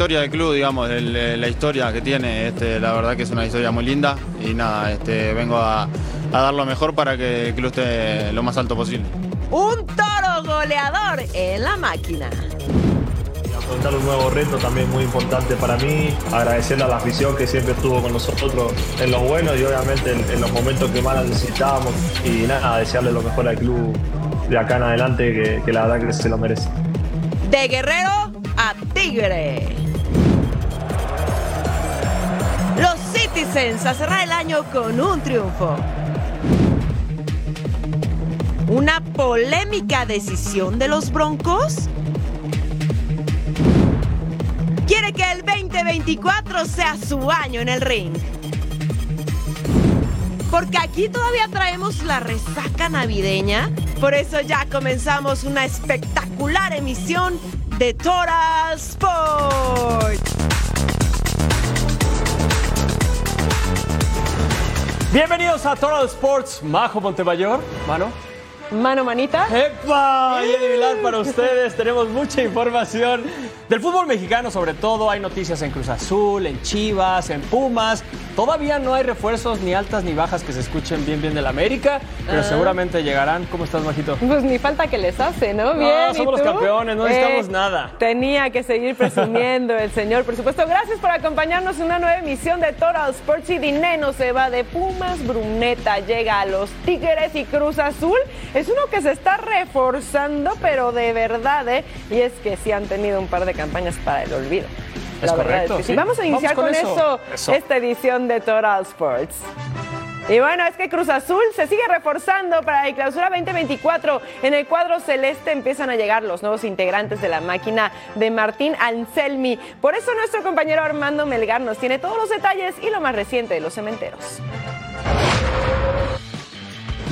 Trayectoria del club, digamos, el- la historia que tiene, este, la verdad que es una historia muy linda y nada, este, vengo a, a dar lo mejor para que el club esté lo más alto posible. Un toro goleador en la máquina. afrontar un nuevo reto también muy importante para mí, agradecerle a la afición que siempre estuvo con nosotros en los buenos y obviamente en, en los momentos que más la necesitábamos y nada, desearle lo mejor al club de acá en adelante que, que la verdad que se lo merece. De guerrero a tigre. Los Citizens a cerrar el año con un triunfo. Una polémica decisión de los Broncos. Quiere que el 2024 sea su año en el ring. Porque aquí todavía traemos la resaca navideña. Por eso ya comenzamos una espectacular emisión de Total Sport. Bienvenidos a Total Sports, Majo Montemayor, mano. Mano manita. ¡Epa! Y Eddie Vilar para ustedes. Tenemos mucha información del fútbol mexicano, sobre todo. Hay noticias en Cruz Azul, en Chivas, en Pumas. Todavía no hay refuerzos ni altas ni bajas que se escuchen bien, bien del América, pero seguramente llegarán. ¿Cómo estás, Majito? Pues ni falta que les hace, ¿no? Bien. ¿y somos los tú? Eh, campeones, no necesitamos nada. Tenía que seguir presumiendo el señor. Por supuesto, gracias por acompañarnos en una nueva emisión de Total Sports y Dineno se va de Pumas, Bruneta llega a los Tigres y Cruz Azul. Es uno que se está reforzando, pero de verdad, ¿eh? Y es que sí han tenido un par de campañas para el olvido. Es La verdad correcto, es que sí. sí. Vamos a iniciar Vamos con, con eso, esta edición de Total Sports. Y bueno, es que Cruz Azul se sigue reforzando para la clausura 2024. En el cuadro celeste empiezan a llegar los nuevos integrantes de la máquina de Martín Anselmi. Por eso nuestro compañero Armando Melgar nos tiene todos los detalles y lo más reciente de los cementeros.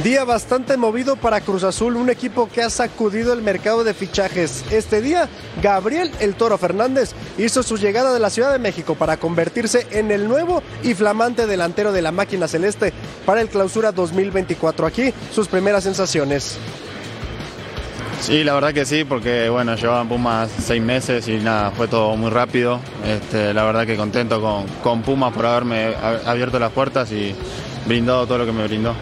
Día bastante movido para Cruz Azul, un equipo que ha sacudido el mercado de fichajes. Este día, Gabriel El Toro Fernández hizo su llegada de la Ciudad de México para convertirse en el nuevo y flamante delantero de la máquina celeste para el clausura 2024. Aquí sus primeras sensaciones. Sí, la verdad que sí, porque bueno, llevaban Pumas seis meses y nada, fue todo muy rápido. Este, la verdad que contento con, con Pumas por haberme abierto las puertas y brindado todo lo que me brindó.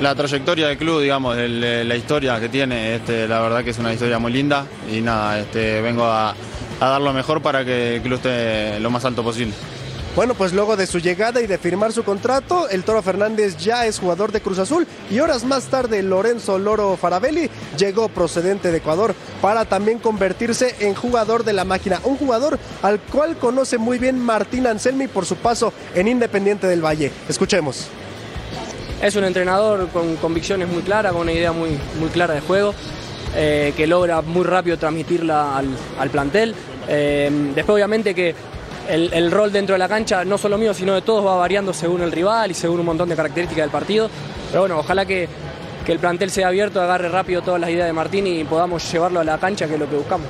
La trayectoria del club, digamos, eh, la historia que tiene, este, la verdad que es una historia muy linda y nada, este, vengo a, a dar lo mejor para que el club esté lo más alto posible. Bueno, pues luego de su llegada y de firmar su contrato, el Toro Fernández ya es jugador de Cruz Azul y horas más tarde Lorenzo Loro Farabelli llegó procedente de Ecuador para también convertirse en jugador de la máquina, un jugador al cual conoce muy bien Martín Anselmi por su paso en Independiente del Valle. Escuchemos. Es un entrenador con convicciones muy claras, con una idea muy, muy clara de juego, eh, que logra muy rápido transmitirla al, al plantel. Eh, después obviamente que el, el rol dentro de la cancha, no solo mío, sino de todos, va variando según el rival y según un montón de características del partido. Pero bueno, ojalá que, que el plantel sea abierto, agarre rápido todas las ideas de Martín y podamos llevarlo a la cancha, que es lo que buscamos.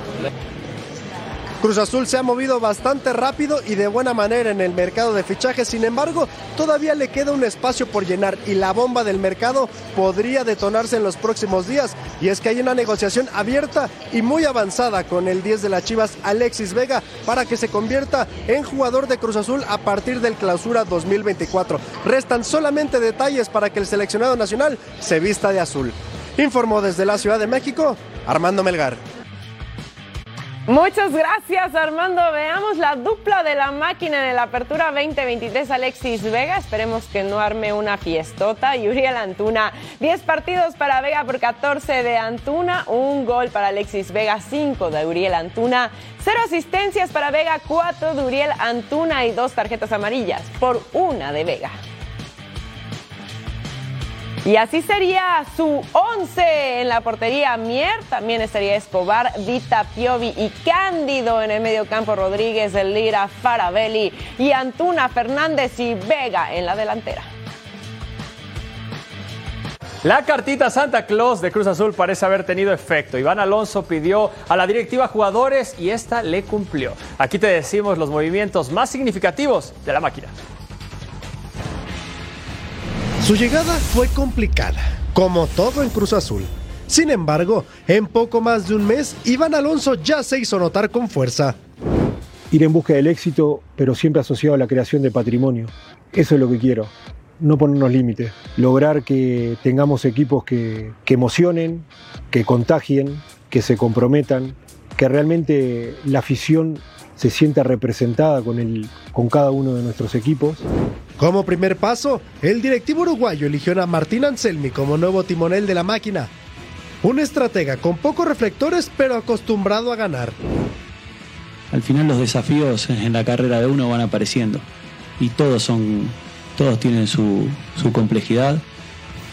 Cruz Azul se ha movido bastante rápido y de buena manera en el mercado de fichajes, sin embargo, todavía le queda un espacio por llenar y la bomba del mercado podría detonarse en los próximos días. Y es que hay una negociación abierta y muy avanzada con el 10 de las Chivas, Alexis Vega, para que se convierta en jugador de Cruz Azul a partir del clausura 2024. Restan solamente detalles para que el seleccionado nacional se vista de azul. Informó desde la Ciudad de México, Armando Melgar. Muchas gracias, Armando. Veamos la dupla de la máquina en la apertura 2023. Alexis Vega, esperemos que no arme una fiestota. Y Uriel Antuna, 10 partidos para Vega por 14 de Antuna, un gol para Alexis Vega, 5 de Uriel Antuna, 0 asistencias para Vega, 4 de Uriel Antuna y 2 tarjetas amarillas por una de Vega. Y así sería su 11 en la portería. Mier, también estaría Escobar, Vita Piovi y Cándido en el mediocampo. Rodríguez, Lira, Farabelli y Antuna Fernández y Vega en la delantera. La cartita Santa Claus de Cruz Azul parece haber tenido efecto. Iván Alonso pidió a la directiva jugadores y esta le cumplió. Aquí te decimos los movimientos más significativos de la máquina. Su llegada fue complicada, como todo en Cruz Azul. Sin embargo, en poco más de un mes, Iván Alonso ya se hizo notar con fuerza. Ir en busca del éxito, pero siempre asociado a la creación de patrimonio. Eso es lo que quiero. No ponernos límites. Lograr que tengamos equipos que, que emocionen, que contagien, que se comprometan, que realmente la afición se sienta representada con, el, con cada uno de nuestros equipos. Como primer paso, el directivo uruguayo eligió a Martín Anselmi como nuevo timonel de la máquina. Un estratega con pocos reflectores pero acostumbrado a ganar. Al final los desafíos en la carrera de uno van apareciendo y todos son, todos tienen su, su complejidad,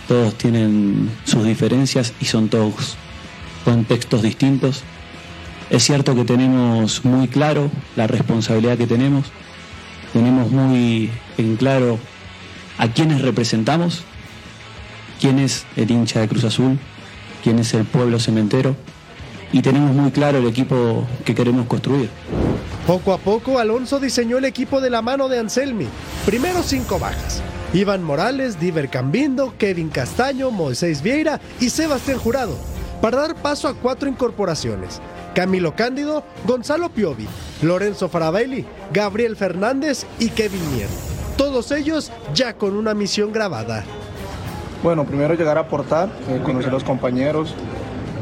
todos tienen sus diferencias y son todos contextos distintos. Es cierto que tenemos muy claro la responsabilidad que tenemos, tenemos muy en claro a quiénes representamos, quién es el hincha de Cruz Azul, quién es el pueblo cementero y tenemos muy claro el equipo que queremos construir. Poco a poco Alonso diseñó el equipo de la mano de Anselmi. Primero cinco bajas. Iván Morales, Diver Cambindo, Kevin Castaño, Moisés Vieira y Sebastián Jurado, para dar paso a cuatro incorporaciones. Camilo Cándido, Gonzalo Piovi, Lorenzo Farabelli, Gabriel Fernández y Kevin Mier. Todos ellos ya con una misión grabada. Bueno, primero llegar a aportar, eh, conocer a los compañeros.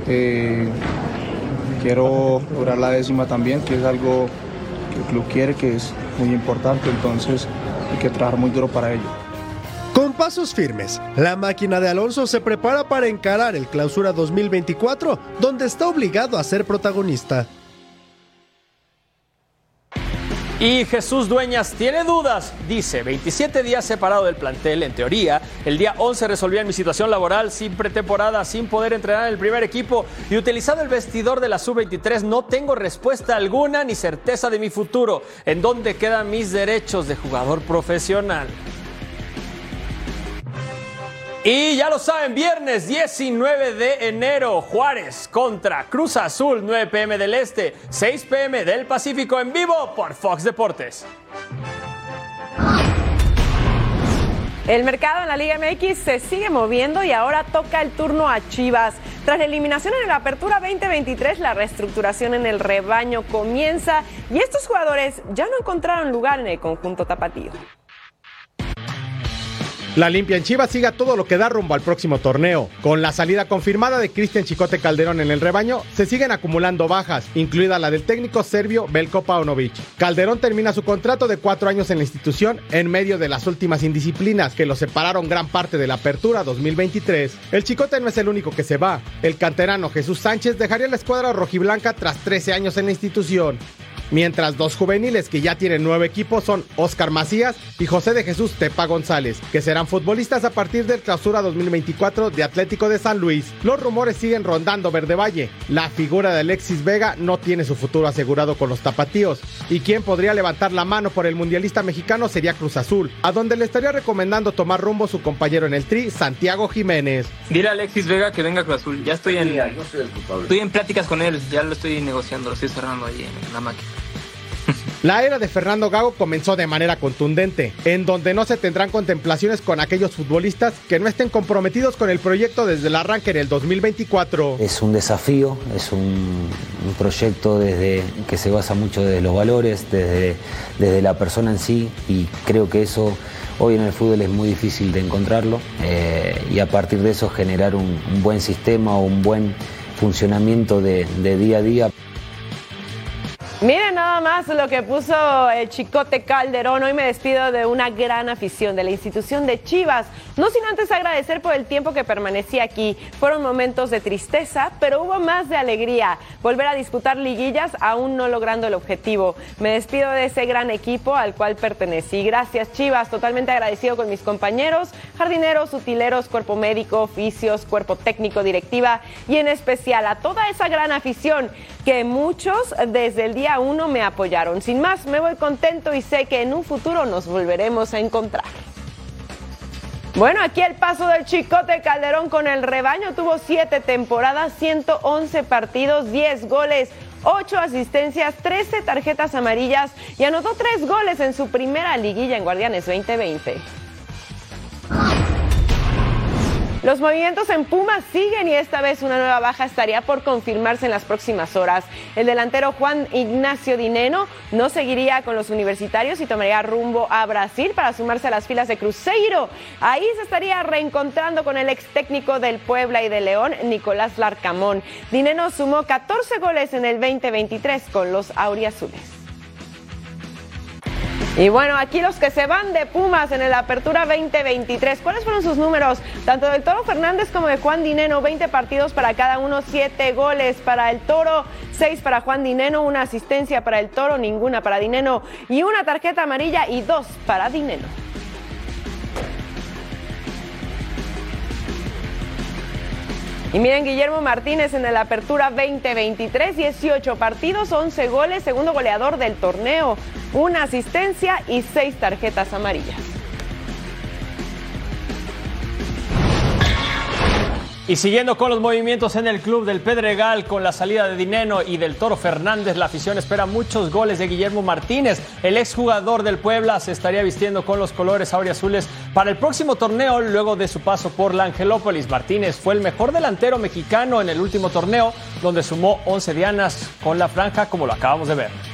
Eh, quiero lograr la décima también, que es algo que el club quiere, que es muy importante, entonces hay que trabajar muy duro para ello. Pasos firmes, la máquina de Alonso se prepara para encarar el Clausura 2024, donde está obligado a ser protagonista. Y Jesús Dueñas tiene dudas. Dice, 27 días separado del plantel, en teoría. El día 11 resolvían mi situación laboral sin pretemporada, sin poder entrenar en el primer equipo y utilizado el vestidor de la sub-23. No tengo respuesta alguna ni certeza de mi futuro. ¿En dónde quedan mis derechos de jugador profesional? Y ya lo saben, viernes 19 de enero, Juárez contra Cruz Azul, 9 pm del Este, 6 pm del Pacífico en vivo por Fox Deportes. El mercado en la Liga MX se sigue moviendo y ahora toca el turno a Chivas. Tras la eliminación en la Apertura 2023, la reestructuración en el rebaño comienza y estos jugadores ya no encontraron lugar en el conjunto tapatío. La limpia en Chivas siga todo lo que da rumbo al próximo torneo. Con la salida confirmada de Cristian Chicote Calderón en el rebaño, se siguen acumulando bajas, incluida la del técnico serbio Belko Paunovic. Calderón termina su contrato de cuatro años en la institución en medio de las últimas indisciplinas que lo separaron gran parte de la apertura 2023. El Chicote no es el único que se va. El canterano Jesús Sánchez dejaría la escuadra rojiblanca tras 13 años en la institución mientras dos juveniles que ya tienen nueve equipos son Oscar Macías y José de Jesús Tepa González, que serán futbolistas a partir del clausura 2024 de Atlético de San Luis. Los rumores siguen rondando Verde Valle. La figura de Alexis Vega no tiene su futuro asegurado con los tapatíos, y quien podría levantar la mano por el mundialista mexicano sería Cruz Azul, a donde le estaría recomendando tomar rumbo su compañero en el tri, Santiago Jiménez. Dile a Alexis Vega que venga a Cruz Azul, ya estoy en, estoy en pláticas con él, ya lo estoy negociando, lo estoy cerrando ahí en la máquina. La era de Fernando Gago comenzó de manera contundente, en donde no se tendrán contemplaciones con aquellos futbolistas que no estén comprometidos con el proyecto desde el arranque en el 2024. Es un desafío, es un, proyecto desde, que se basa mucho desde los valores, desde, desde la persona en sí, y creo que eso hoy en el fútbol es muy difícil de encontrarlo, eh, y a partir de eso generar un, buen sistema o un buen funcionamiento de día a día. Miren nada más lo que puso el Chicote Calderón. Hoy me despido de una gran afición de la institución de Chivas. No sin antes agradecer por el tiempo que permanecí aquí. Fueron momentos de tristeza, pero hubo más de alegría. Volver a disputar liguillas aún no logrando el objetivo. Me despido de ese gran equipo al cual pertenecí. Gracias Chivas, totalmente agradecido con mis compañeros, jardineros, utileros, cuerpo médico, oficios, cuerpo técnico, directiva y en especial a toda esa gran afición que muchos desde el día me apoyaron. Sin más, me voy contento y sé que en un futuro nos volveremos a encontrar. Bueno, aquí el paso del Chicote Calderón con el rebaño tuvo siete temporadas, 111 partidos, 10 goles, 8 asistencias, 13 tarjetas amarillas y anotó 3 goles en su primera liguilla en Guardianes 2020. Los movimientos en Pumas siguen y esta vez una nueva baja estaría por confirmarse en las próximas horas. El delantero Juan Ignacio Dineno no seguiría con los universitarios y tomaría rumbo a Brasil para sumarse a las filas de Cruzeiro. Ahí se estaría reencontrando con el ex técnico del Puebla y de León, Nicolás Larcamón. Dineno sumó 14 goles en el 2023 con los auriazules. Y bueno, aquí los que se van de Pumas en el Apertura 2023, ¿cuáles fueron sus números? Tanto del Toro Fernández como de Juan Dineno, 20 partidos para cada uno, 7 goles para el Toro, 6 para Juan Dineno, una asistencia para el Toro, ninguna para Dineno y una tarjeta amarilla y dos para Dineno. Y miren, Guillermo Martínez en el Apertura 2023, 18 partidos, 11 goles, segundo goleador del torneo, una asistencia y seis tarjetas amarillas. Y siguiendo con los movimientos en el club del Pedregal, con la salida de Dineno y del Toro Fernández, la afición espera muchos goles de Guillermo Martínez. El exjugador del Puebla se estaría vistiendo con los colores auriazules para el próximo torneo luego de su paso por la Angelópolis. Martínez fue el mejor delantero mexicano en el último torneo, donde sumó 11 dianas con la franja, como lo acabamos de ver.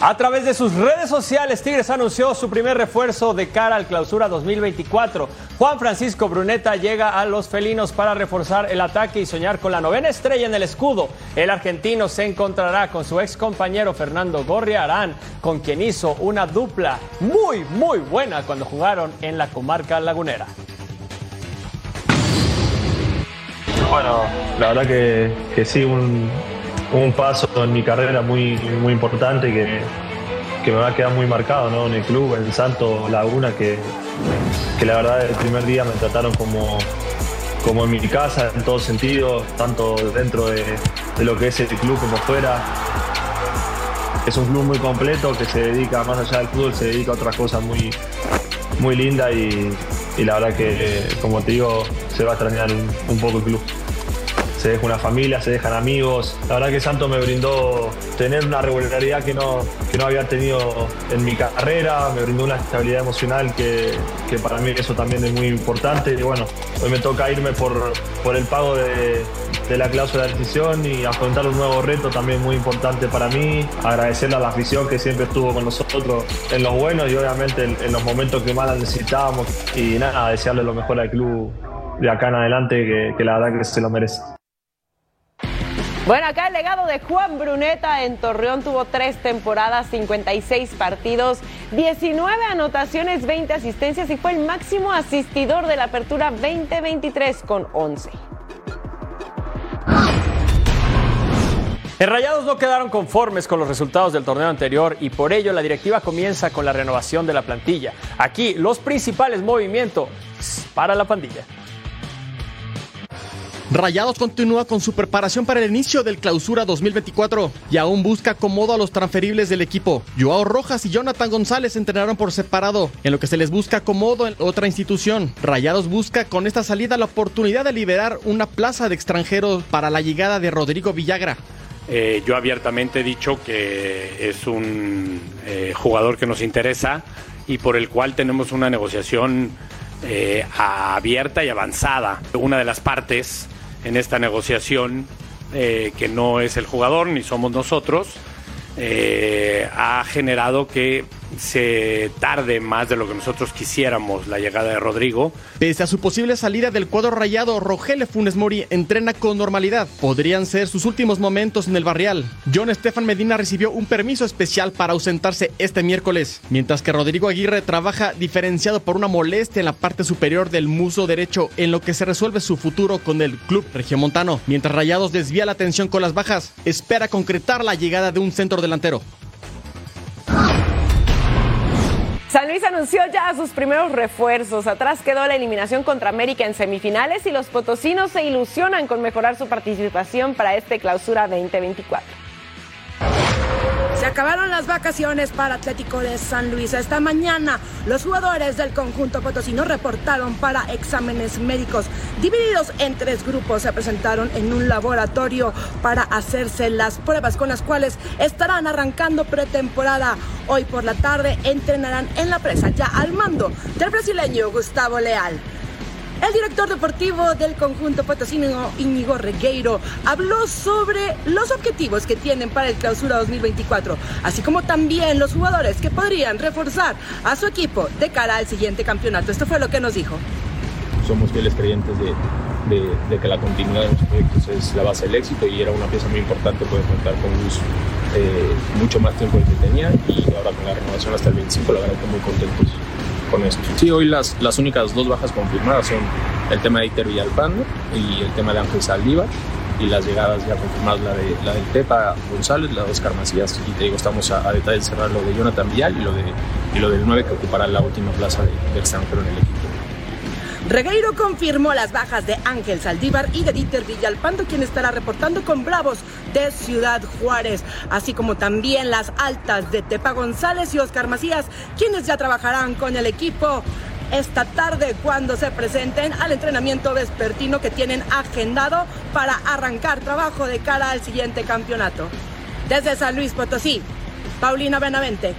A través de sus redes sociales, Tigres anunció su primer refuerzo de cara al clausura 2024. Juan Francisco Bruneta llega a los felinos para reforzar el ataque y soñar con la novena estrella en el escudo. El argentino se encontrará con su ex compañero Fernando Gorriarán, con quien hizo una dupla muy, muy buena cuando jugaron en la comarca lagunera. Bueno, la verdad que, que sí, un, un paso en mi carrera muy, muy importante que, que me va a quedar muy marcado ¿no? en el club, en Santo Laguna, que, que la verdad el primer día me trataron como, como en mi casa, en todos sentidos, tanto dentro de, de lo que es el club como fuera. Es un club muy completo que se dedica, más allá del fútbol, se dedica a otras cosas muy, muy lindas y, y la verdad que, como te digo, se va a extrañar un, un poco el club se deja una familia, se dejan amigos. La verdad que Santo me brindó tener una regularidad que no, que no había tenido en mi carrera, me brindó una estabilidad emocional que, que para mí eso también es muy importante. Y bueno, hoy me toca irme por, por el pago de, de la cláusula de decisión y afrontar un nuevo reto también muy importante para mí. Agradecerle a la afición que siempre estuvo con nosotros en los buenos y obviamente en, los momentos que más la necesitábamos. Y nada, desearle lo mejor al club de acá en adelante, que la verdad que se lo merece. Bueno, acá el legado de Juan Bruneta en Torreón tuvo tres temporadas, 56 partidos, 19 anotaciones, 20 asistencias y fue el máximo asistidor de la apertura 2023 con 11. En Rayados no quedaron conformes con los resultados del torneo anterior y por ello la directiva comienza con la renovación de la plantilla. Aquí los principales movimientos para la pandilla. Rayados continúa con su preparación para el inicio del clausura 2024 y aún busca acomodo a los transferibles del equipo. Joao Rojas y Jonathan González entrenaron por separado, en lo que se les busca acomodo en otra institución. Rayados busca con esta salida la oportunidad de liberar una plaza de extranjeros para la llegada de Rodrigo Villagra. Eh, yo abiertamente he dicho que es un eh, jugador que nos interesa y por el cual tenemos una negociación eh, abierta y avanzada. Una de las partes en esta negociación, eh, que no es el jugador ni somos nosotros, eh, ha generado que se tarde más de lo que nosotros quisiéramos la llegada de Rodrigo. Pese a su posible salida del cuadro rayado, Rogelio Funes Mori entrena con normalidad. Podrían ser sus últimos momentos en el barrial. John Estefan Medina recibió un permiso especial para ausentarse este miércoles, mientras que Rodrigo Aguirre trabaja diferenciado por una molestia en la parte superior del muso derecho, en lo que se resuelve su futuro con el club regiomontano. Mientras Rayados desvía la atención con las bajas, espera concretar la llegada de un centro delantero. San Luis anunció ya sus primeros refuerzos. Atrás quedó la eliminación contra América en semifinales y los potosinos se ilusionan con mejorar su participación para este clausura 2024. Acabaron las vacaciones para Atlético de San Luis. Esta mañana los jugadores del conjunto potosino reportaron para exámenes médicos. Divididos en tres grupos se presentaron en un laboratorio para hacerse las pruebas con las cuales estarán arrancando pretemporada. Hoy por la tarde entrenarán en la presa ya al mando del brasileño Gustavo Leal. El director deportivo del conjunto potosino, Íñigo Regueiro, habló sobre los objetivos que tienen para el clausura 2024, así como también los jugadores que podrían reforzar a su equipo de cara al siguiente campeonato. Esto fue lo que nos dijo. Somos fieles creyentes de, que la continuidad de los proyectos es la base del éxito y era una pieza muy importante poder contar con eh, mucho más tiempo del que tenía y ahora con la renovación hasta el 25, la verdad muy contentos con esto. Sí, hoy las, las únicas dos bajas confirmadas son el tema de Iter Villalpando y el tema de Ángel Saldívar y las llegadas ya confirmadas, la, de, la del Tepa González, la de Oscar y te digo, estamos a, detalle de cerrar lo de Jonathan Vial y lo, de, y lo del 9 que ocupará la última plaza de, de extranjero en el equipo. Regueiro confirmó las bajas de Ángel Saldívar y de Dieter Villalpando, quien estará reportando con Bravos de Ciudad Juárez, así como también las altas de Tepa González y Oscar Macías, quienes ya trabajarán con el equipo esta tarde cuando se presenten al entrenamiento vespertino que tienen agendado para arrancar trabajo de cara al siguiente campeonato. Desde San Luis Potosí, Paulina Benavente,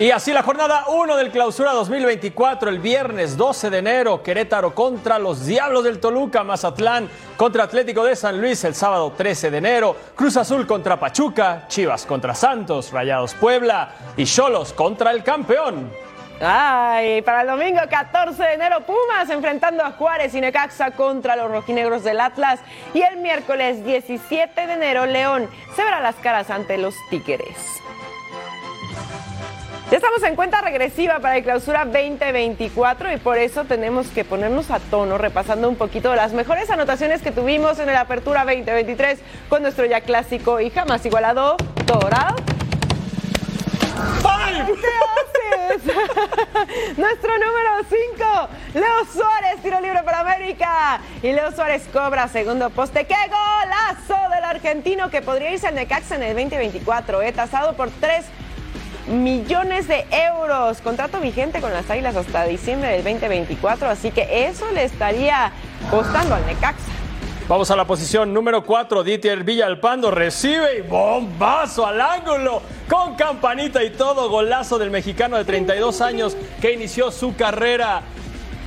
y así la jornada 1 del clausura 2024, el viernes 12 de enero, Querétaro contra los Diablos del Toluca, Mazatlán contra Atlético de San Luis el sábado 13 de enero, Cruz Azul contra Pachuca, Chivas contra Santos, Rayados Puebla y Cholos contra el campeón. Ay, para el domingo 14 de enero, Pumas enfrentando a Juárez y Necaxa contra los rojinegros del Atlas. Y el miércoles 17 de enero, León se verá las caras ante los Tigres. Ya estamos en cuenta regresiva para el clausura 2024 y por eso tenemos que ponernos a tono repasando un poquito de las mejores anotaciones que tuvimos en la apertura 2023 con nuestro ya clásico y jamás igualado Dorado. ¿Qué haces? Nuestro número 5, Leo Suárez, tiro libre para América. Y Leo Suárez cobra segundo poste. ¡Qué golazo del argentino que podría irse al Necaxa en el 2024! Eh, tasado por tres millones de euros. Contrato vigente con las Águilas hasta diciembre del 2024, así que eso le estaría costando al Necaxa. Vamos a la posición número 4. Dieter Villalpando recibe y bombazo al ángulo con campanita y todo. Golazo del mexicano de 32 años que inició su carrera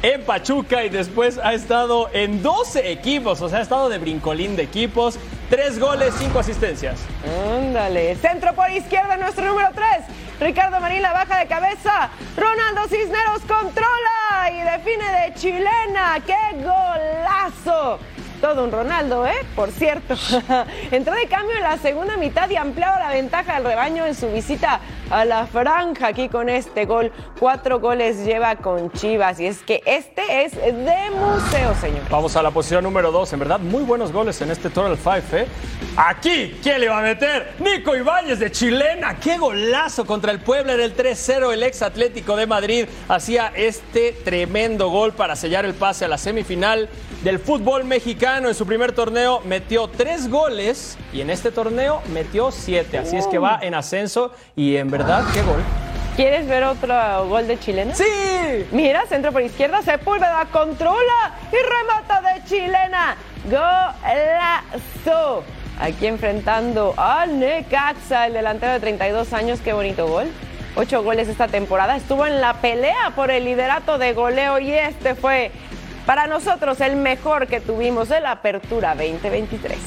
en Pachuca y después ha estado en 12 equipos, o sea, ha estado de brincolín de equipos. Tres goles, cinco asistencias. Ándale. Centro por izquierda, nuestro número 3. Ricardo Marín la baja de cabeza. Ronaldo Cisneros controla y define de chilena. ¡Qué golazo! Todo un Ronaldo, ¿eh? Por cierto. Entró de cambio en la segunda mitad y ampliaba la ventaja del rebaño en su visita a la franja aquí con este gol. Cuatro goles lleva con Chivas y es que este es de museo, señor. Vamos a la posición número dos. En verdad, muy buenos goles en este Total Five, ¿eh? Aquí, ¿quién le va a meter? Nico Ibáñez de Chilena. ¡Qué golazo contra el Puebla! Era el 3-0. El ex Atlético de Madrid hacía este tremendo gol para sellar el pase a la semifinal del fútbol mexicano. En su primer torneo metió tres goles y en este torneo metió siete. Así es que va en ascenso y en verdad, qué gol. ¿Quieres ver otro gol de chilena? ¡Sí! Mira, centro por izquierda, Sepúlveda controla y remata de chilena. Golazo. Aquí enfrentando al Necaxa, el delantero de 32 años. Qué bonito gol. Ocho goles esta temporada. Estuvo en la pelea por el liderato de goleo y este fue para nosotros el mejor que tuvimos de la Apertura 2023.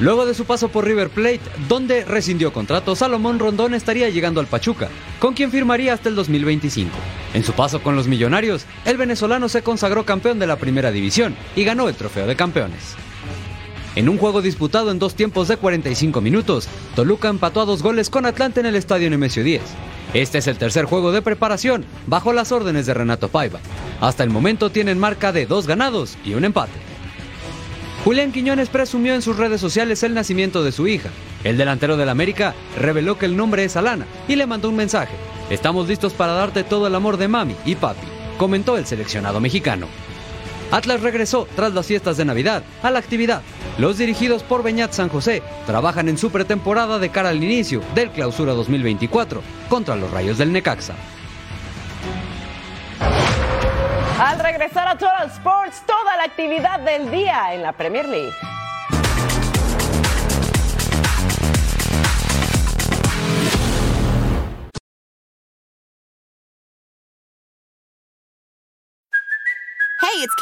Luego de su paso por River Plate, donde rescindió contrato, Salomón Rondón estaría llegando al Pachuca, con quien firmaría hasta el 2025. En su paso con los Millonarios, el venezolano se consagró campeón de la primera división y ganó el trofeo de campeones. En un juego disputado en dos tiempos de 45 minutos, Toluca empató a dos goles con Atlante en el estadio Nemesio 10. Este es el tercer juego de preparación bajo las órdenes de Renato Paiva. Hasta el momento tienen marca de dos ganados y un empate. Julián Quiñones presumió en sus redes sociales el nacimiento de su hija. El delantero del América reveló que el nombre es Alana y le mandó un mensaje. Estamos listos para darte todo el amor de mami y papi, comentó el seleccionado mexicano. Atlas regresó tras las fiestas de Navidad a la actividad. Los dirigidos por Beñat San José trabajan en su pretemporada de cara al inicio del Clausura 2024 contra los Rayos del Necaxa. Al regresar a Total Sports, toda la actividad del día en la Premier League.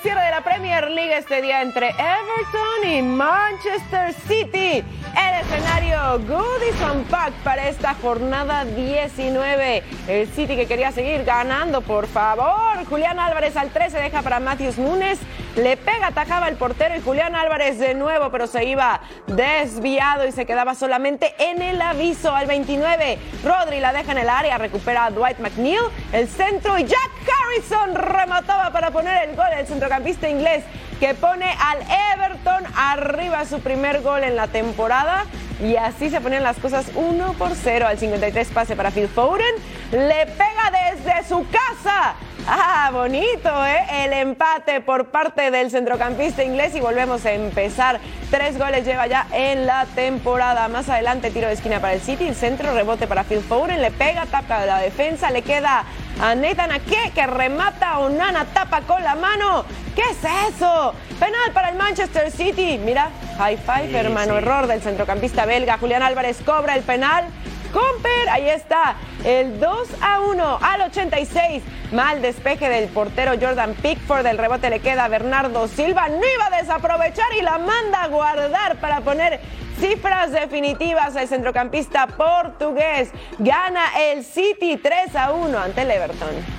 Cierre de la Premier League este día entre Everton y Manchester City. El escenario Goodison Park para esta jornada 19. El City que quería seguir ganando, por favor. Julián Álvarez al 13 deja para Matthews Nunes. Le pega, atacaba el portero y Julián Álvarez de nuevo, pero se iba desviado y se quedaba solamente en el aviso al 29. Rodri la deja en el área, recupera a Dwight McNeil, el centro y Jack Harrison remataba para poner el gol. El centrocampista inglés que pone al Everton arriba su primer gol en la temporada. Y así se ponían las cosas 1 por 0 al 53 pase para Phil Foden. Le pega desde su casa. Ah, bonito, ¿eh? El empate por parte del centrocampista inglés y volvemos a empezar. Tres goles lleva ya en la temporada. Más adelante tiro de esquina para el City, el centro, rebote para Phil Foden, le pega, tapa la defensa, le queda a Nathan Ake que remata, Onana tapa con la mano. ¿Qué es eso? Penal para el Manchester City. Mira, high five, Sí, hermano, sí. error del centrocampista belga. Julián Álvarez cobra el penal. Comper, ahí está, el 2 a 1 al 86. Mal despeje del portero Jordan Pickford. El rebote le queda a Bernardo Silva. No iba a desaprovechar y la manda a guardar para poner cifras definitivas al centrocampista portugués. Gana el City 3 a 1 ante el Everton.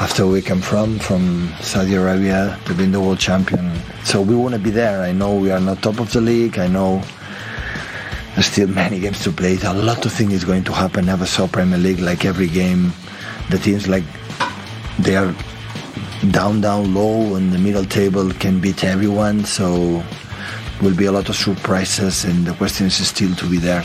After we come from, from Saudi Arabia to being the world champion. So we want to be there. I know we are not top of the league. I know there's still many games to play. A lot of things is going to happen. Never saw Premier League like every game. The teams like they are down, down, low, and the middle table can beat everyone. So will be a lot of surprises, and the question is still to be there.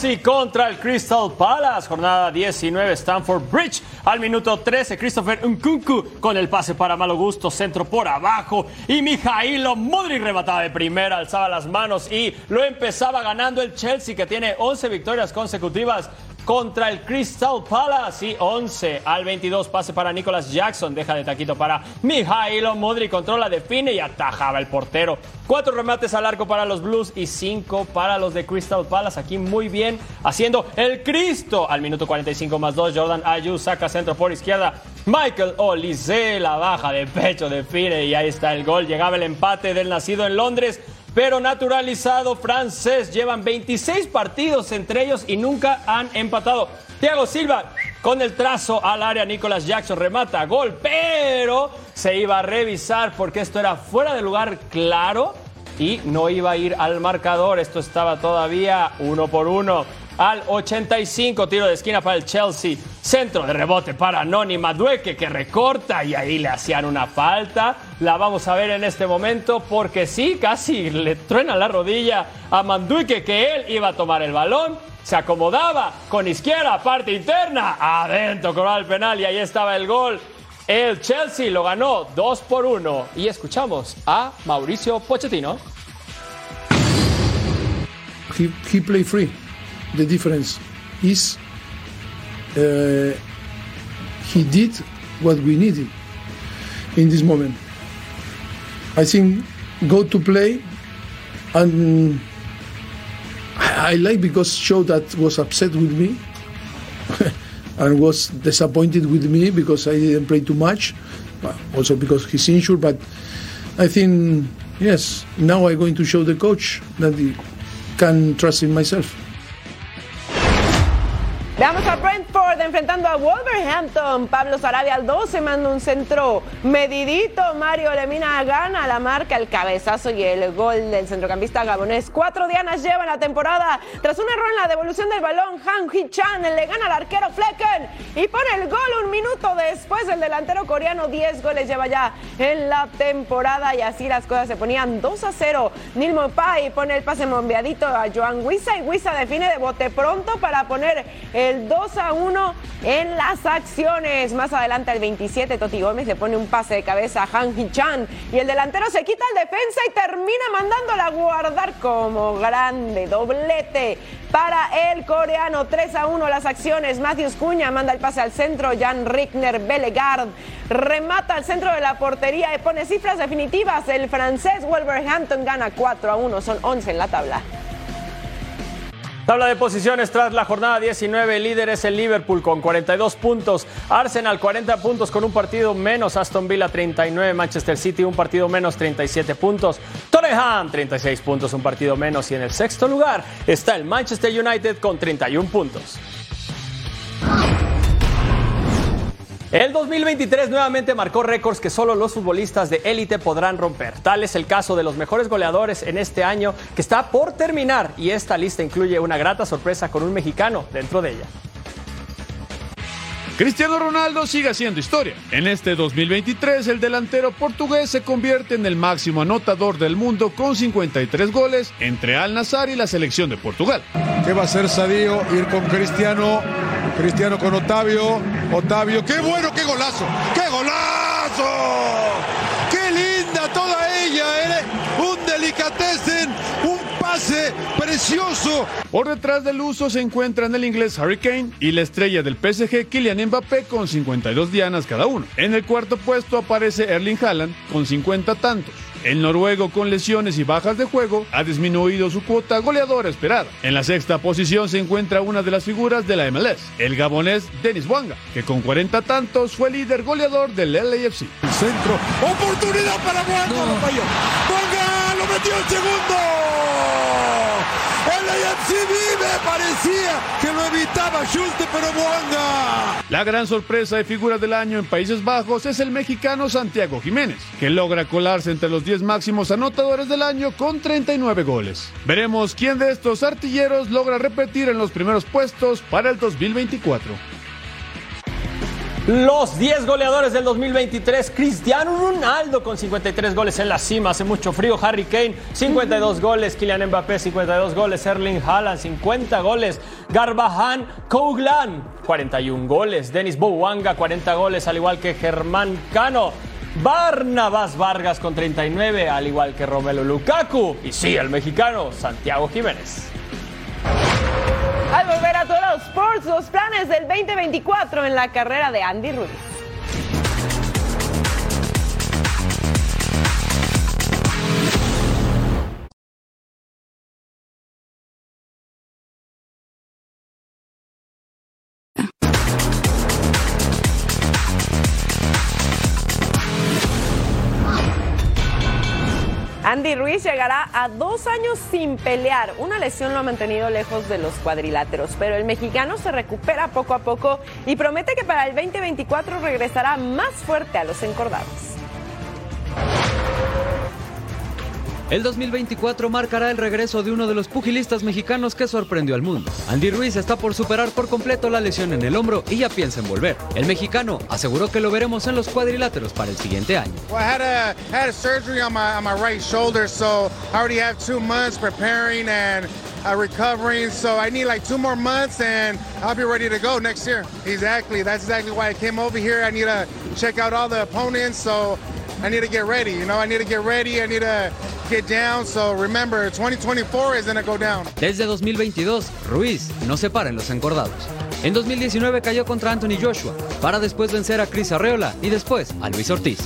Chelsea contra el Crystal Palace, jornada 19, Stamford Bridge. Al minuto 13, Christopher Nkunku con el pase para Malo Gusto, centro por abajo. Y Mijailo Modric remataba de primera, alzaba las manos y lo empezaba ganando el Chelsea, que tiene 11 victorias consecutivas contra el Crystal Palace. Y 11 al 22, pase para Nicolas Jackson, deja de taquito para Mijailo Modric, controla, define y atajaba el portero. Cuatro remates al arco para los Blues y cinco para los de Crystal Palace. Aquí muy bien haciendo el Cristo. Al minuto 45 más 2, Jordan Ayew saca centro por izquierda. Michael Olise la baja de pecho, define y ahí está el gol. Llegaba el empate del nacido en Londres. Pero naturalizado francés, llevan 26 partidos entre ellos y nunca han empatado. Thiago Silva con el trazo al área, Nicolas Jackson remata gol, pero se iba a revisar porque esto era fuera de lugar claro y no iba a ir al marcador. Esto estaba todavía uno por uno. Al 85, tiro de esquina para el Chelsea. Centro de rebote para Noni Madueque que recorta y ahí le hacían una falta. La vamos a ver en este momento porque sí, casi le truena la rodilla a Manduque que él iba a tomar el balón. Se acomodaba con izquierda, parte interna, adentro con el penal y ahí estaba el gol. El Chelsea lo ganó 2 por 1 y escuchamos a Mauricio Pochettino. He, he play free. The difference is uh, he did what we needed in this moment. I think go to play and I like because show that was upset with me and was disappointed with me because I didn't play too much, also because he's injured. But I think yes, now I'm going to show the coach that he can trust in myself. Veamos a Brentford enfrentando a Wolverhampton. Pablo Sarabia al 12 manda un centro medidito. Mario Lemina gana la marca, el cabezazo y el gol del centrocampista gabonés. Cuatro dianas lleva la temporada. Tras un error en la devolución del balón, Han Hee-chan le gana al arquero Flecken y pone el gol un minuto después. El delantero coreano 10 goles lleva ya en la temporada y así las cosas se ponían 2 a 0. Nilmo Pai pone el pase bombeadito a Joan Huiza y Huiza define de bote pronto para poner el 2 a 1 en las acciones. Más adelante, el 27, Toti Gómez le pone un pase de cabeza a Han Hee-chan y el delantero se quita el defensa y termina mandándola a guardar como grande doblete para el coreano. 3 a 1 las acciones. Matthews Cuña manda el pase al centro. Jan Rickner Bellegard remata al centro de la portería y pone cifras definitivas. El francés Wolverhampton gana 4 a 1. Son 11 en la tabla. Tabla de posiciones tras la jornada 19, el líder es el Liverpool con 42 puntos, Arsenal 40 puntos con un partido menos, Aston Villa 39, Manchester City un partido menos 37 puntos, Tottenham 36 puntos, un partido menos y en el sexto lugar está el Manchester United con 31 puntos. El 2023 nuevamente marcó récords que solo los futbolistas de élite podrán romper. Tal es el caso de los mejores goleadores en este año que está por terminar y esta lista incluye una grata sorpresa con un mexicano dentro de ella. Cristiano Ronaldo sigue haciendo historia. En este 2023, el delantero portugués se convierte en el máximo anotador del mundo con 53 goles entre Al Nassr y la selección de Portugal. ¿Qué va a hacer Sadio? Ir con Cristiano. Cristiano con Otavio. Otavio. ¡Qué bueno! ¡Qué golazo! ¡Qué golazo! ¡Qué linda toda ella! ¿eh? Un delicatessen. Un pase precioso. Por detrás del uso se encuentran el inglés Harry Kane y la estrella del PSG Kylian Mbappé con 52 dianas cada uno. En el cuarto puesto aparece Erling Haaland con 50 tantos. El noruego con lesiones y bajas de juego ha disminuido su cuota goleadora esperada. En la sexta posición se encuentra una de las figuras de la MLS, el gabonés Denis Wanga, que con 40 tantos fue líder goleador del LAFC. Centro, oportunidad para Wanga, falló. Wanga metió el segundo. El AFC vive, parecía que lo evitaba Schulte, pero Wanga. La gran sorpresa de figuras del año en Países Bajos es el mexicano Santiago Jiménez, que logra colarse entre los 10 máximos anotadores del año con 39 goles. Veremos quién de estos artilleros logra repetir en los primeros puestos para el 2024. Los 10 goleadores del 2023, Cristiano Ronaldo con 53 goles en la cima, hace mucho frío, Harry Kane 52 goles, Kylian Mbappé 52 goles, Erling Haaland 50 goles, Garbahan Kouglan 41 goles, Denis Bouanga 40 goles, al igual que Germán Cano. Barnabas Vargas con 39, al igual que Romelu Lukaku. Y sí, el mexicano Santiago Jiménez. Al volver a todos los sports, los planes del 2024 en la carrera de Andy Ruiz. Andy Ruiz llegará a dos años sin pelear. Una lesión lo ha mantenido lejos de los cuadriláteros, pero el mexicano se recupera poco a poco y promete que para el 2024 regresará más fuerte a los encordados. El 2024 marcará el regreso de uno de los pugilistas mexicanos que sorprendió al mundo. Andy Ruiz está por superar por completo la lesión en el hombro y ya piensa en volver. El mexicano aseguró que lo veremos en los cuadriláteros para el siguiente año. Uh, recovering. So I need like two more months and I'll be ready to go next year. Exactly. That's exactly why I came over here. I need to check out all the opponents. So I need to get ready. You know, I need to get ready. I need to get down. So remember, 2024 is going to go down. Desde 2022, Ruiz no se para en los encordados. En 2019 cayó contra Anthony Joshua, para después vencer a Chris Arreola y después a Luis Ortiz.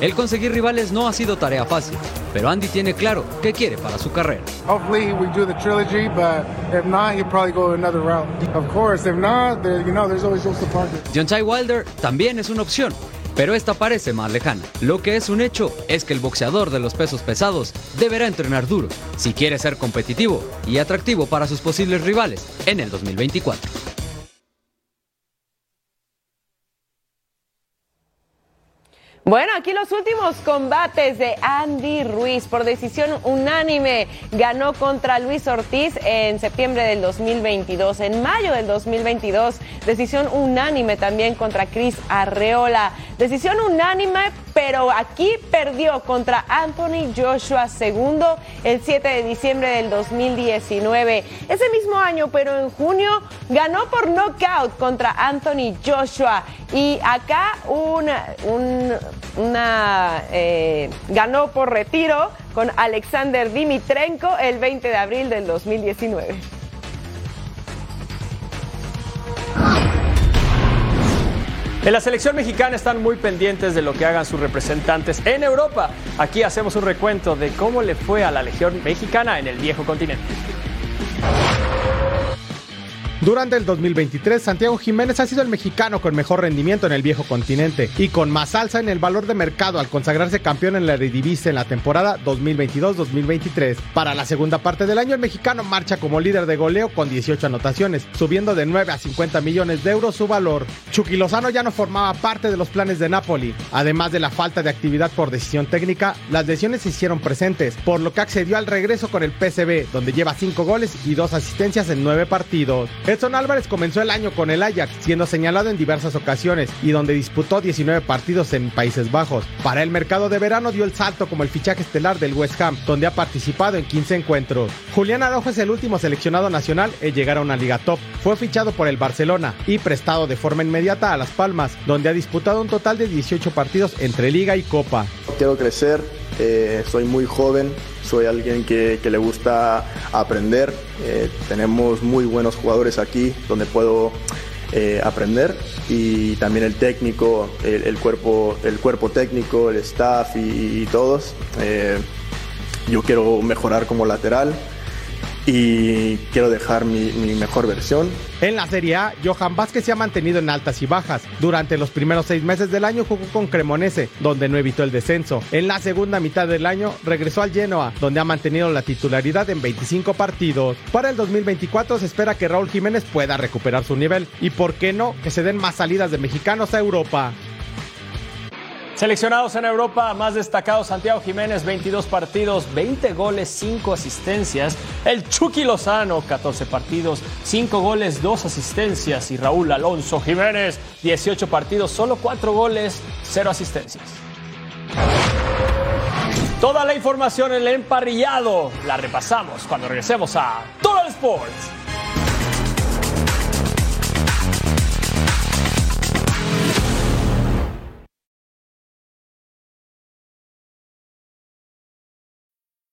El conseguir rivales no ha sido tarea fácil, pero Andy tiene claro qué quiere para su carrera. Hopefully we do the trilogy, but if not, he'll probably go another route. Of course, if not, there, you know, there's always Joseph Parker. Deontay Wilder también es una opción, pero esta parece más lejana. Lo que es un hecho es que el boxeador de los pesos pesados deberá entrenar duro si quiere ser competitivo y atractivo para sus posibles rivales en el 2024. Bueno, aquí los últimos combates de Andy Ruiz por decisión unánime. Ganó contra Luis Ortiz en septiembre del 2022. En mayo del 2022, decisión unánime también contra Chris Arreola. Decisión unánime, pero aquí perdió contra Anthony Joshua II el 7 de diciembre del 2019. Ese mismo año, pero en junio, ganó por knockout contra Anthony Joshua. Y acá un, un una eh, ganó por retiro con Alexander Dimitrenko el 20 de abril del 2019. En la selección mexicana están muy pendientes de lo que hagan sus representantes en Europa. Aquí hacemos un recuento de cómo le fue a la Legión Mexicana en el viejo continente. Durante el 2023, Santiago Jiménez ha sido el mexicano con mejor rendimiento en el viejo continente y con más alza en el valor de mercado al consagrarse campeón en la Eredivisie en la temporada 2022-2023. Para la segunda parte del año, el mexicano marcha como líder de goleo con 18 anotaciones, subiendo de 9 a 50 millones de euros su valor. Chucky Lozano ya no formaba parte de los planes de Napoli. Además de la falta de actividad por decisión técnica, las lesiones se hicieron presentes, por lo que accedió al regreso con el PSV, donde lleva 5 goles y 2 asistencias en 9 partidos. Edson Álvarez comenzó el año con el Ajax, siendo señalado en diversas ocasiones y donde disputó 19 partidos en Países Bajos. Para el mercado de verano dio el salto como el fichaje estelar del West Ham, donde ha participado en 15 encuentros. Julián Araujo es el último seleccionado nacional en llegar a una liga top. Fue fichado por el Barcelona y prestado de forma inmediata a Las Palmas, donde ha disputado un total de 18 partidos entre liga y copa. Quiero crecer, eh, soy muy joven, soy alguien que, le gusta aprender. Eh, tenemos muy buenos jugadores aquí donde puedo eh, aprender y también el técnico, el, cuerpo, el cuerpo técnico, el staff y, y todos. Yo quiero mejorar como lateral y quiero dejar mi, mejor versión. En la Serie A, Johan Vázquez se ha mantenido en altas y bajas. Durante los primeros seis meses del año jugó con Cremonese, donde no evitó el descenso. En la segunda mitad del año regresó al Genoa, donde ha mantenido la titularidad en 25 partidos. Para el 2024 se espera que Raúl Jiménez pueda recuperar su nivel y, por qué no, que se den más salidas de mexicanos a Europa. Seleccionados en Europa, más destacados Santiago Jiménez, 22 partidos, 20 goles, 5 asistencias. El Chucky Lozano, 14 partidos, 5 goles, 2 asistencias. Y Raúl Alonso Jiménez, 18 partidos, solo 4 goles, 0 asistencias. Toda la información en el emparrillado la repasamos cuando regresemos a Total Sports.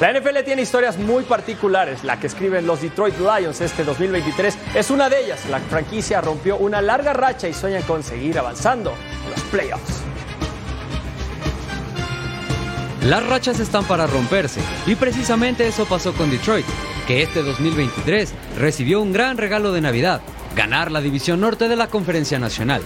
La NFL tiene historias muy particulares. La que escriben los Detroit Lions este 2023 es una de ellas. La franquicia rompió una larga racha y sueña con seguir avanzando en los playoffs. Las rachas están para romperse y precisamente eso pasó con Detroit, que este 2023 recibió un gran regalo de Navidad, ganar la División Norte de la Conferencia Nacional.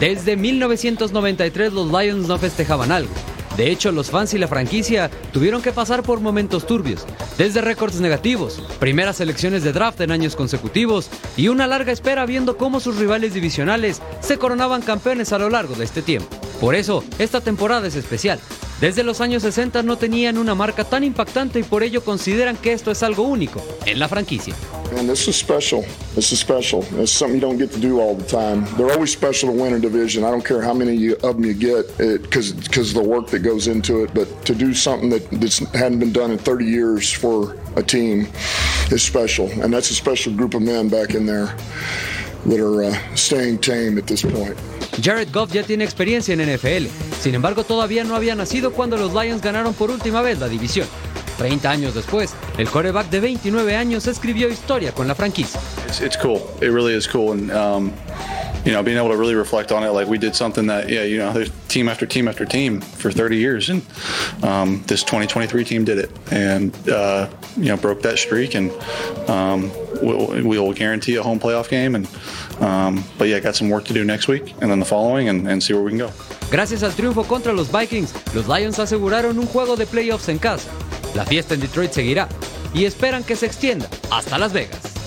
Desde 1993 los Lions no festejaban algo. De hecho, los fans y la franquicia tuvieron que pasar por momentos turbios, desde récords negativos, primeras elecciones de draft en años consecutivos y una larga espera viendo cómo sus rivales divisionales se coronaban campeones a lo largo de este tiempo. Por eso, esta temporada es especial. Desde los años 60 no tenían una marca tan impactante y por ello consideran que esto es algo único en la franquicia. Man, this is special. This is special. It's something you don't get to do all the time. They're always special to win a division. I don't care how many of them you get, because because of the work that goes into it. But to do something that that's, hadn't been done in 30 years for a team is special, and that's a special group of men back in there that are uh, staying tame at this point. Jared Goff ya tiene experiencia en NFL. Sin embargo, todavía no había nacido cuando los Lions ganaron por última vez la división. 30 años después, el quarterback de 29 años escribió historia con la franquicia. It's, it's cool. It really is cool. And, um, you know, being able to really reflect on it, like we did something that, yeah, you know, there's team after team after team for 30 years. And um, this 2023 team did it and, uh, you know, broke that streak. And um, we'll, we'll guarantee a home playoff game. And, um, but yeah, got some work to do next week and then the following and, and see where we can go. Gracias al triunfo contra los Vikings, los Lions aseguraron un juego de playoffs en casa. La fiesta en Detroit seguirá y esperan que se extienda hasta Las Vegas.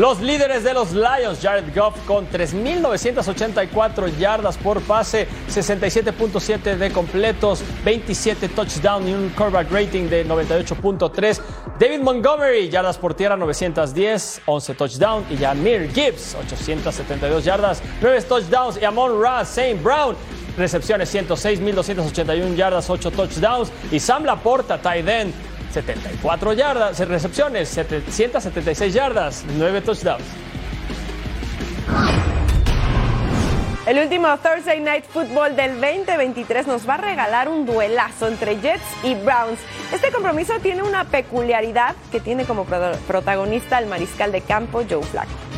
Los líderes de los Lions, Jared Goff con 3.984 yardas por pase, 67.7 de completos, 27 touchdowns y un quarterback rating de 98.3. David Montgomery, yardas por tierra 910, 11 touchdowns. Y Jamir Gibbs, 872 yardas, 9 touchdowns. Y Amon Ra St. Brown, recepciones 106.281 yardas, 8 touchdowns. Y Sam Laporta, tight end, 74 yardas, recepciones, 776 yardas, 9 touchdowns. El último Thursday Night Football del 2023 nos va a regalar un duelazo entre Jets y Browns. Este compromiso tiene una peculiaridad que tiene como protagonista el mariscal de campo Joe Flacco.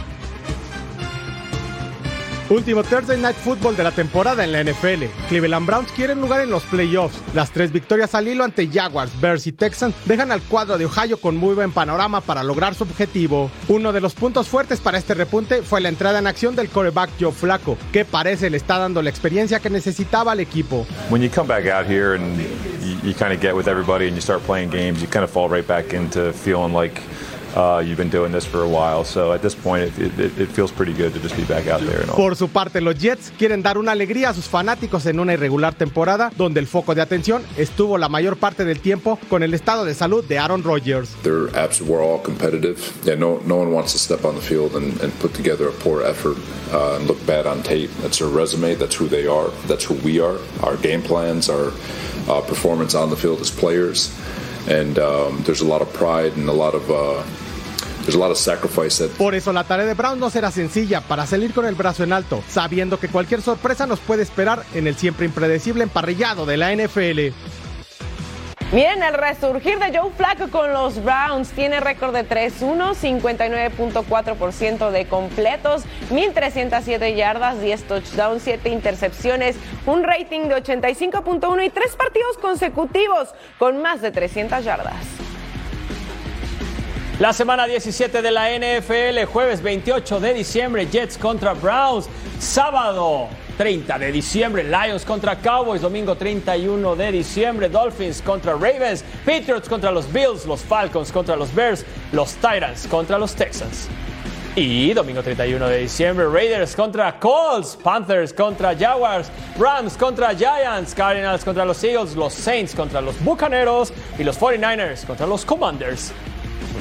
Último Thursday Night Football de la temporada en la NFL. Cleveland Browns quieren lugar en los playoffs. Las tres victorias al hilo ante Jaguars, Bears y Texans dejan al cuadro de Ohio con muy buen panorama para lograr su objetivo. Uno de los puntos fuertes para este repunte fue la entrada en acción del quarterback Joe Flacco, que parece le está dando la experiencia que necesitaba al equipo. When you come back out here and you kind of get with everybody and you start playing games, you kind of fall right back into feeling like Uh, you've been doing this for a while, so at this point it, it, it, feels pretty good to just be back out there. And all. Por su parte, los Jets quieren dar una alegría a sus fanáticos en una irregular temporada donde el foco de atención estuvo la mayor parte del tiempo con el estado de salud de Aaron Rodgers. They're abs- we're all competitive. Yeah, no, no one wants to step on the field and, and put together a poor effort uh, and look bad on tape. That's their resume. That's who they are. That's who we are. Our game plans, our uh, performance on the field as players. And um, there's a lot of pride and a lot of uh, there's a lot of sacrifice that Por eso la tarea de Brown no será sencilla para salir con el brazo en alto, sabiendo que cualquier sorpresa nos puede esperar en el siempre impredecible emparrillado de la NFL. Miren el resurgir de Joe Flacco con los Browns. Tiene récord de 3-1, 59.4% de completos, 1.307 yardas, 10 touchdowns, 7 intercepciones, un rating de 85.1 y 3 partidos consecutivos con más de 300 yardas. La semana 17 de la NFL, jueves 28 de diciembre, Jets contra Browns. Sábado 30 de diciembre, Lions contra Cowboys. Domingo 31 de diciembre, Dolphins contra Ravens. Patriots contra los Bills. Los Falcons contra los Bears. Los Titans contra los Texans. Y domingo 31 de diciembre, Raiders contra Colts, Panthers contra Jaguars, Rams contra Giants, Cardinals contra los Eagles, los Saints contra los Bucaneros y los 49ers contra los Commanders.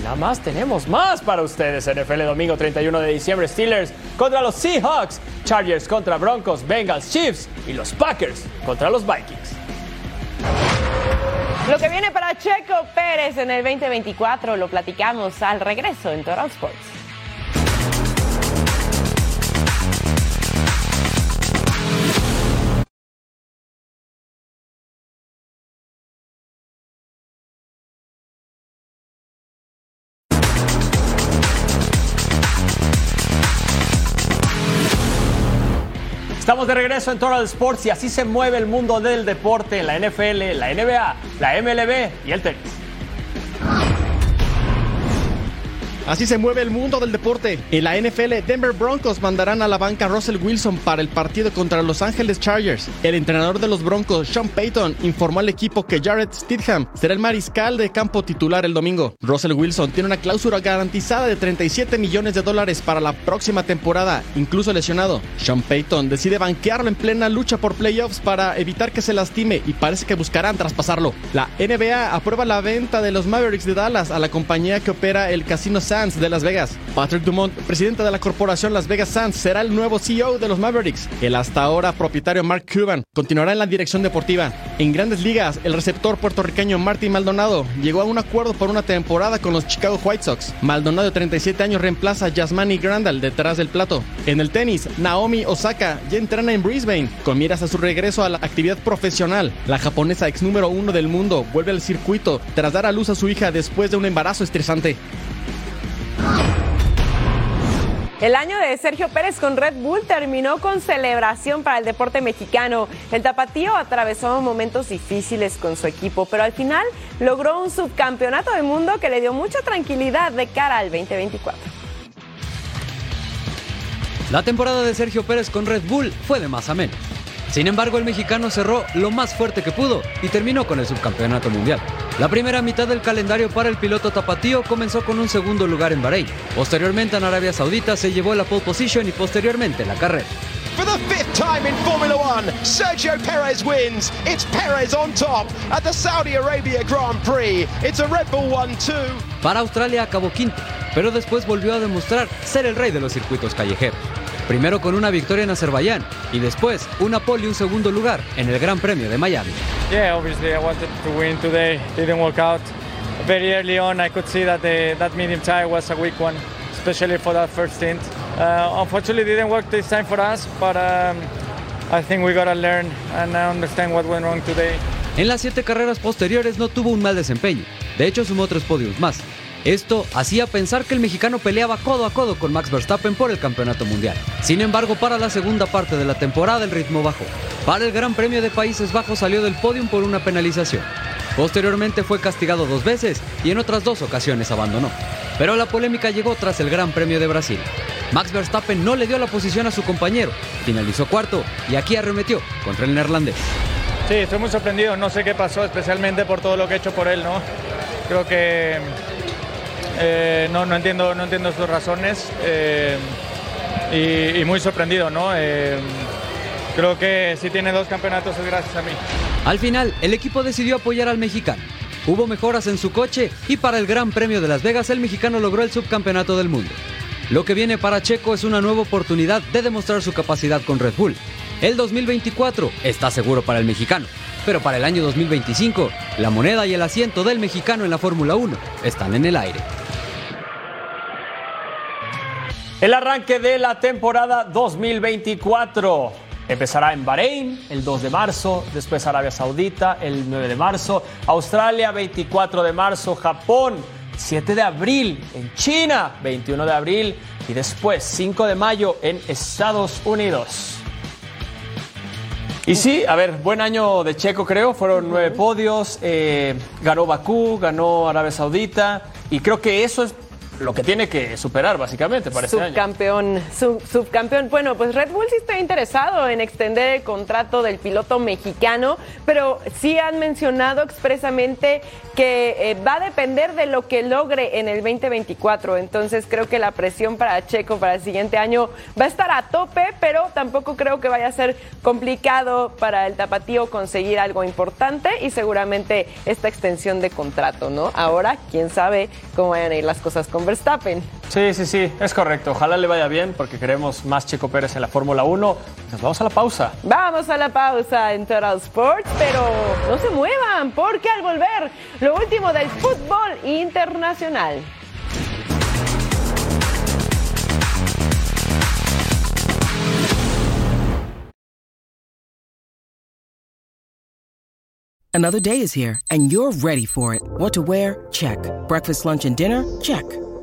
Nada más tenemos más para ustedes. NFL domingo 31 de diciembre, Steelers contra los Seahawks, Chargers contra Broncos, Bengals, Chiefs y los Packers contra los Vikings. Lo que viene para Checo Pérez en el 2024 lo platicamos al regreso en Total Sports. De regreso en Total Sports y así se mueve el mundo del deporte la NFL, la NBA, la MLB y el tenis. Así se mueve el mundo del deporte. En la NFL, Denver Broncos mandarán a la banca Russell Wilson para el partido contra Los Angeles Chargers. El entrenador de los Broncos, Sean Payton, informó al equipo que Jared Stidham será el mariscal de campo titular el domingo. Russell Wilson tiene una cláusula garantizada de 37 millones de dólares para la próxima temporada, incluso lesionado. Sean Payton decide banquearlo en plena lucha por playoffs para evitar que se lastime y parece que buscarán traspasarlo. La NBA aprueba la venta de los Mavericks de Dallas a la compañía que opera el Casino Sands de Las Vegas. Patrick Dumont, presidente de la corporación Las Vegas Sands, será el nuevo CEO de los Mavericks. El hasta ahora propietario Mark Cuban continuará en la dirección deportiva. En grandes ligas, el receptor puertorriqueño Martin Maldonado llegó a un acuerdo por una temporada con los Chicago White Sox. Maldonado, de 37 años, reemplaza a Yasmani Grandal detrás del plato. En el tenis, Naomi Osaka ya entrena en Brisbane con miras a su regreso a la actividad profesional. La japonesa ex número uno del mundo vuelve al circuito tras dar a luz a su hija después de un embarazo estresante. El año de Sergio Pérez con Red Bull terminó con celebración para el deporte mexicano. El tapatío atravesó momentos difíciles con su equipo, pero al final logró un subcampeonato del mundo que le dio mucha tranquilidad de cara al 2024. La temporada de Sergio Pérez con Red Bull fue de más a menos. Sin embargo, el mexicano cerró lo más fuerte que pudo y terminó con el subcampeonato mundial. La primera mitad del calendario para el piloto tapatío comenzó con un segundo lugar en Bahrein. Posteriormente en Arabia Saudita se llevó la pole position y posteriormente la carrera. For the fifth time in Formula One, Sergio Perez wins. It's Perez on top at the Saudi Arabia Grand Prix. It's a Red Bull 1-2. Para Australia acabó quinto, pero después volvió a demostrar ser el rey de los circuitos callejeros. Primero con una victoria en Azerbaiyán y después una pole y un segundo lugar en el Gran Premio de Miami. Yeah, obviously I wanted to win today. Didn't work out. Very early on, I could see that the, that medium tire was a weak one, especially for that first stint. Uh, unfortunately, didn't work this time for us, but um, I think we gotta learn and understand what went wrong today. En las siete carreras posteriores no tuvo un mal desempeño. De hecho, sumó tres podios más. Esto hacía pensar que el mexicano peleaba codo a codo con Max Verstappen por el campeonato mundial. Sin embargo, para la segunda parte de la temporada el ritmo bajó. Para el Gran Premio de Países Bajos salió del podium por una penalización. Posteriormente fue castigado dos veces y en otras dos ocasiones abandonó. Pero la polémica llegó tras el Gran Premio de Brasil. Max Verstappen no le dio la posición a su compañero, finalizó cuarto y aquí arremetió contra el neerlandés. Sí, estoy muy sorprendido, no sé qué pasó, especialmente por todo lo que he hecho por él, ¿no? Creo que eh, no, no, entiendo, no entiendo sus razones eh, y, muy sorprendido, ¿no? Eh, creo que si tiene dos campeonatos es gracias a mí. Al final, el equipo decidió apoyar al mexicano. Hubo mejoras en su coche y para el Gran Premio de Las Vegas el mexicano logró el subcampeonato del mundo. Lo que viene para Checo es una nueva oportunidad de demostrar su capacidad con Red Bull. El 2024 está seguro para el mexicano, pero para el año 2025, la moneda y el asiento del mexicano en la Fórmula 1 están en el aire. El arranque de la temporada 2024 empezará en Bahrein el 2 de marzo, después Arabia Saudita el 9 de marzo, Australia 24 de marzo, Japón 7 de abril, en China 21 de abril y después 5 de mayo en Estados Unidos. Y sí, a ver, buen año de Checo creo, fueron nueve podios, eh, ganó Bakú, ganó Arabia Saudita y creo que eso es lo que tiene que superar básicamente para este subcampeón. Sub, subcampeón. Bueno, pues Red Bull sí está interesado en extender el contrato del piloto mexicano, pero sí han mencionado expresamente que eh, va a depender de lo que logre en el 2024. Entonces creo que la presión para Checo para el siguiente año va a estar a tope, pero tampoco creo que vaya a ser complicado para el tapatío conseguir algo importante y seguramente esta extensión de contrato, ¿no? Ahora, quién sabe cómo vayan a ir las cosas con Verstappen. Sí, sí, sí, es correcto. Ojalá le vaya bien porque queremos más Checo Pérez en la Fórmula 1. Nos vamos a la pausa. Vamos a la pausa en Total Sports, pero no se muevan porque al volver, lo último del fútbol internacional. Another day is here and you're ready for it. What to wear? Check. Breakfast, lunch, and dinner? Check.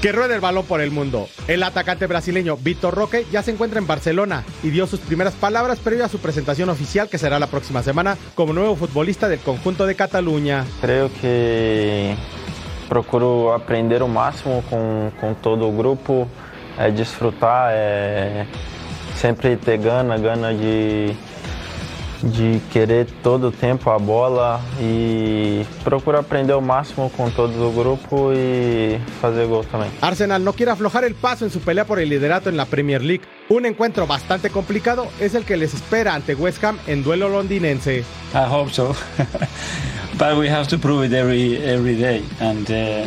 Que ruede el balón por el mundo. El atacante brasileño Vitor Roque ya se encuentra en Barcelona y dio sus primeras palabras previo a su presentación oficial que será la próxima semana como nuevo futbolista del conjunto de Cataluña. Creio que procuro aprender o máximo com, com todo o grupo, é, desfrutar, é, sempre ter gana, gana de, de querer todo o tempo a bola e procuro aprender o máximo com todo o grupo e fazer gol também. Arsenal no quiere aflojar el paso en su pelea por el liderato en la Premier League. Un encuentro bastante complicado es el que les espera ante West Ham en duelo londinense. I hope so. but we have to prove it every every day and uh,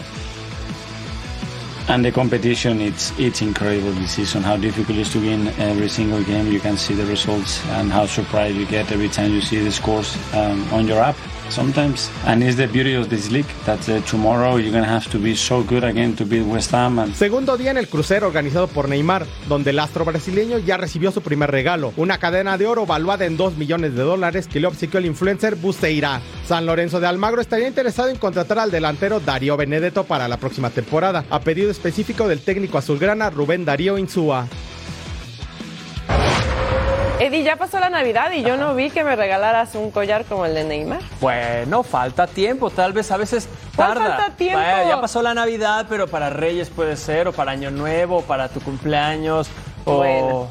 and the competition it's it's incredible this season how difficult it is to win every single game. You can see the results and how surprised you get every time you see the scores um, on your app sometimes and it's the beauty of this league that uh, tomorrow you're gonna have to be so good again to beat West Ham Segundo día en el crucero organizado por Neymar, donde el astro brasileño ya recibió su primer regalo, una cadena de oro valuada en 2 millones de dólares que le obsequió el influencer Buceira. San Lorenzo de Almagro estaría interesado en contratar al delantero Darío Benedetto para la próxima temporada, a pedido específico del técnico azulgrana Rubén Darío Insúa. Eddie, ya pasó la Navidad y yo no vi que me regalaras un collar como el de Neymar. Bueno, falta tiempo, tal vez a veces ¿Cuál tarda. falta tiempo? Ya pasó la Navidad, pero para Reyes puede ser, o para Año Nuevo, o para tu cumpleaños, o Bueno.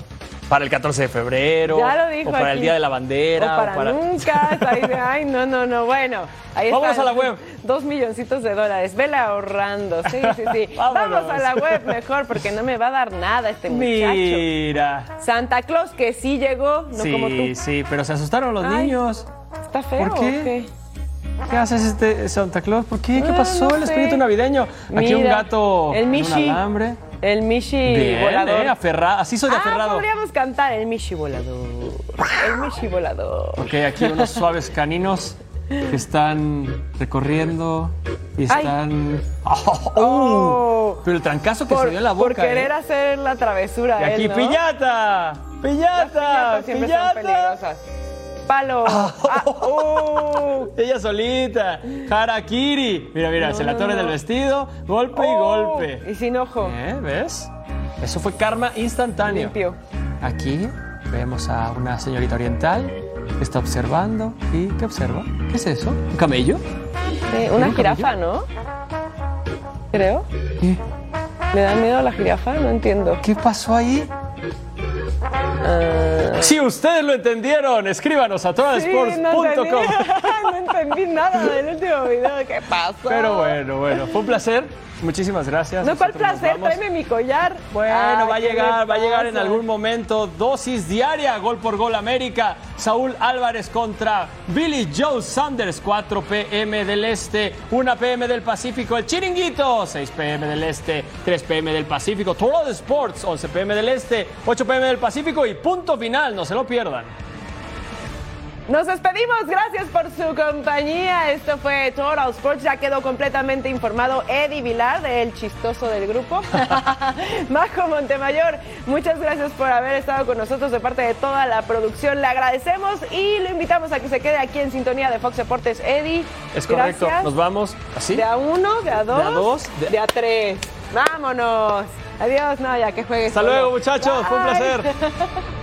Para el 14 de febrero, Ya lo dijo o para el. Día de la Bandera, O para, nunca. Ahí de, ay, no, no, no. Bueno, ahí está. Vámonos a la web. Dos milloncitos de dólares. Vele ahorrando. Sí, sí, sí. Vamos a la web mejor porque no me va a dar nada este muchacho. Mira. Santa Claus que sí llegó, no como tú. Sí, sí, pero se asustaron los Ay, niños. ¿Está feo ¿Por qué? o qué? ¿Qué haces este Santa Claus? ¿Por qué? ¿Qué Ah, pasó? no el sé. espíritu navideño. Aquí un gato el en un Mishi. alambre. El Mishi Bien, volador. eh, aferra- así soy de ah, aferrado. podríamos cantar el Mishi volador. El Mishi volador. Ok, aquí unos suaves caninos que están recorriendo y están. ¡Oh! pero el trancazo que Por, se dio en la boca. por querer ¿eh? hacer la travesura. Y aquí, él, ¿no? piñata. Piñata. piñatas siempre son piñata. peligrosas. Palo. Ah, uh. Ella solita. Harakiri. Mira, mira, No, se la torre no. del vestido. Golpe y Oh, golpe. Y sin ojo. ¿Eh? ¿Ves? Eso fue karma instantáneo. Limpio. Aquí vemos a una señorita oriental que está observando. ¿Y qué observa? ¿Qué es eso? ¿Un camello? Una ¿Un jirafa, ¿no? Creo. ¿Qué? ¿Le da miedo a la jirafa? No entiendo. ¿Qué pasó ahí? Ah, Si ustedes lo entendieron, escríbanos a sí, todasports.com. no, entendí, no entendí nada del último video. ¿Qué pasó? Pero bueno, bueno, fue un placer. Muchísimas gracias. No, ¿cuál placer? Tráeme mi collar. Bueno, Ay, va a ¿qué llegar, le va a llegar en algún momento. Dosis diaria, gol por gol América. Saúl Álvarez contra Billy Joe Sanders, 4 pm del Este, 1 pm del Pacífico. El Chiringuito, 6 pm del Este, 3 pm del Pacífico. Total Sports, 11 pm del Este, 8 pm del Pacífico y punto final, no se lo pierdan. Nos despedimos, gracias por su compañía. Esto fue Total Sports. Ya quedó completamente informado Eddie Vilar, el chistoso del grupo. Majo Montemayor, muchas gracias por haber estado con nosotros de parte de toda la producción. Le agradecemos y lo invitamos a que se quede aquí en sintonía de Fox Deportes. Eddie, Es correcto, gracias. nos vamos así. De a uno, de a dos, De a dos, de- de a tres. Vámonos. Adiós, no, ya que juegues. Hasta luego, muchachos, fue un placer.